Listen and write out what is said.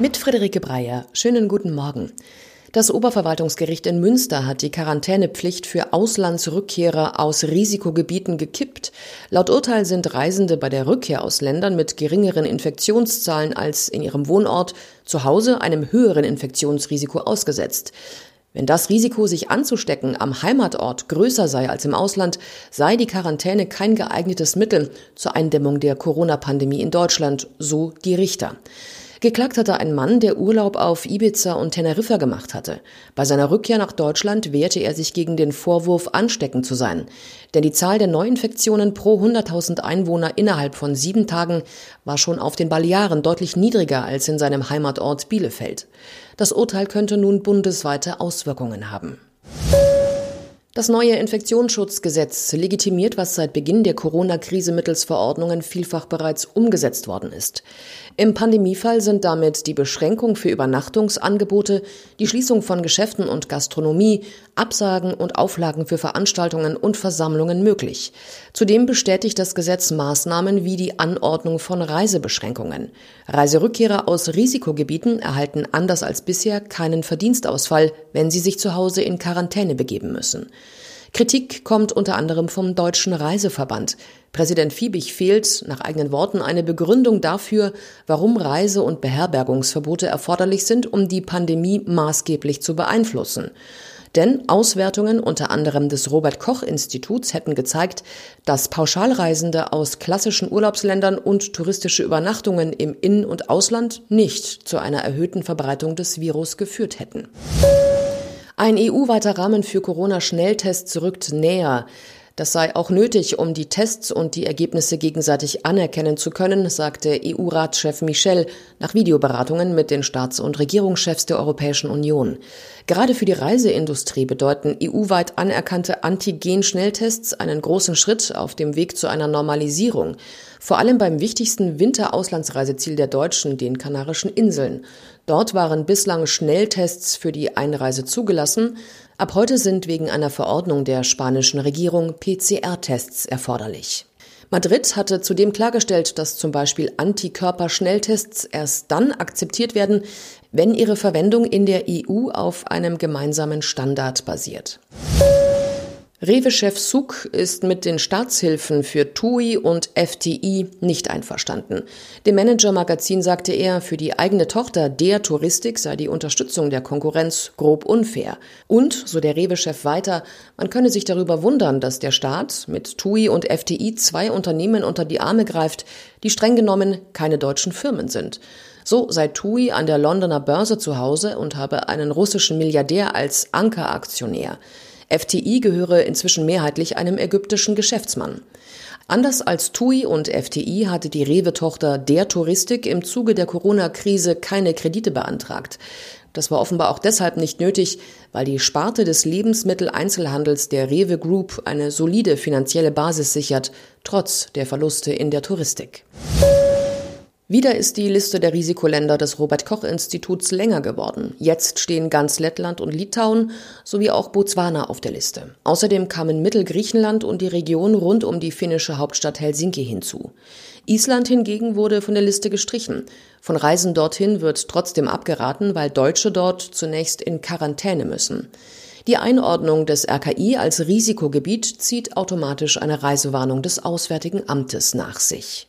Mit Friederike Breyer. Schönen guten Morgen. Das Oberverwaltungsgericht in Münster hat die Quarantänepflicht für Auslandsrückkehrer aus Risikogebieten gekippt. Laut Urteil sind Reisende bei der Rückkehr aus Ländern mit geringeren Infektionszahlen als in ihrem Wohnort zu Hause einem höheren Infektionsrisiko ausgesetzt. Wenn das Risiko, sich anzustecken, am Heimatort größer sei als im Ausland, sei die Quarantäne kein geeignetes Mittel zur Eindämmung der Corona-Pandemie in Deutschland, so die Richter. Geklagt hatte ein Mann, der Urlaub auf Ibiza und Teneriffa gemacht hatte. Bei seiner Rückkehr nach Deutschland wehrte er sich gegen den Vorwurf, ansteckend zu sein. Denn die Zahl der Neuinfektionen pro 100.000 Einwohner innerhalb von sieben Tagen war schon auf den Balearen deutlich niedriger als in seinem Heimatort Bielefeld. Das Urteil könnte nun bundesweite Auswirkungen haben. Das neue Infektionsschutzgesetz legitimiert, was seit Beginn der Corona-Krise mittels Verordnungen vielfach bereits umgesetzt worden ist. Im Pandemiefall sind damit die Beschränkung für Übernachtungsangebote, die Schließung von Geschäften und Gastronomie, Absagen und Auflagen für Veranstaltungen und Versammlungen möglich. Zudem bestätigt das Gesetz Maßnahmen wie die Anordnung von Reisebeschränkungen. Reiserückkehrer aus Risikogebieten erhalten anders als bisher keinen Verdienstausfall, wenn sie sich zu Hause in Quarantäne begeben müssen. Kritik kommt unter anderem vom Deutschen Reiseverband. Präsident Fiebig fehlt nach eigenen Worten eine Begründung dafür, warum Reise- und Beherbergungsverbote erforderlich sind, um die Pandemie maßgeblich zu beeinflussen. Denn Auswertungen unter anderem des Robert Koch Instituts hätten gezeigt, dass Pauschalreisende aus klassischen Urlaubsländern und touristische Übernachtungen im In- und Ausland nicht zu einer erhöhten Verbreitung des Virus geführt hätten. Ein EU-weiter Rahmen für Corona-Schnelltests rückt näher. Das sei auch nötig, um die Tests und die Ergebnisse gegenseitig anerkennen zu können, sagte EU-Ratschef Michel nach Videoberatungen mit den Staats- und Regierungschefs der Europäischen Union. Gerade für die Reiseindustrie bedeuten EU-weit anerkannte Antigen-Schnelltests einen großen Schritt auf dem Weg zu einer Normalisierung. Vor allem beim wichtigsten Winterauslandsreiseziel der Deutschen, den Kanarischen Inseln. Dort waren bislang Schnelltests für die Einreise zugelassen. Ab heute sind wegen einer Verordnung der spanischen Regierung PCR-Tests erforderlich. Madrid hatte zudem klargestellt, dass zum Beispiel Antikörperschnelltests erst dann akzeptiert werden, wenn ihre Verwendung in der EU auf einem gemeinsamen Standard basiert. Rewe-Chef Suk ist mit den Staatshilfen für TUI und FTI nicht einverstanden. Dem Manager-Magazin sagte er, für die eigene Tochter der Touristik sei die Unterstützung der Konkurrenz grob unfair. Und, so der Rewe-Chef weiter, man könne sich darüber wundern, dass der Staat mit TUI und FTI zwei Unternehmen unter die Arme greift, die streng genommen keine deutschen Firmen sind. So sei TUI an der Londoner Börse zu Hause und habe einen russischen Milliardär als Ankeraktionär. FTI gehöre inzwischen mehrheitlich einem ägyptischen Geschäftsmann. Anders als TUI und FTI hatte die Rewe-Tochter der Touristik im Zuge der Corona-Krise keine Kredite beantragt. Das war offenbar auch deshalb nicht nötig, weil die Sparte des Lebensmitteleinzelhandels der Rewe Group eine solide finanzielle Basis sichert, trotz der Verluste in der Touristik. Wieder ist die Liste der Risikoländer des Robert Koch Instituts länger geworden. Jetzt stehen ganz Lettland und Litauen sowie auch Botswana auf der Liste. Außerdem kamen Mittelgriechenland und die Region rund um die finnische Hauptstadt Helsinki hinzu. Island hingegen wurde von der Liste gestrichen. Von Reisen dorthin wird trotzdem abgeraten, weil Deutsche dort zunächst in Quarantäne müssen. Die Einordnung des RKI als Risikogebiet zieht automatisch eine Reisewarnung des Auswärtigen Amtes nach sich.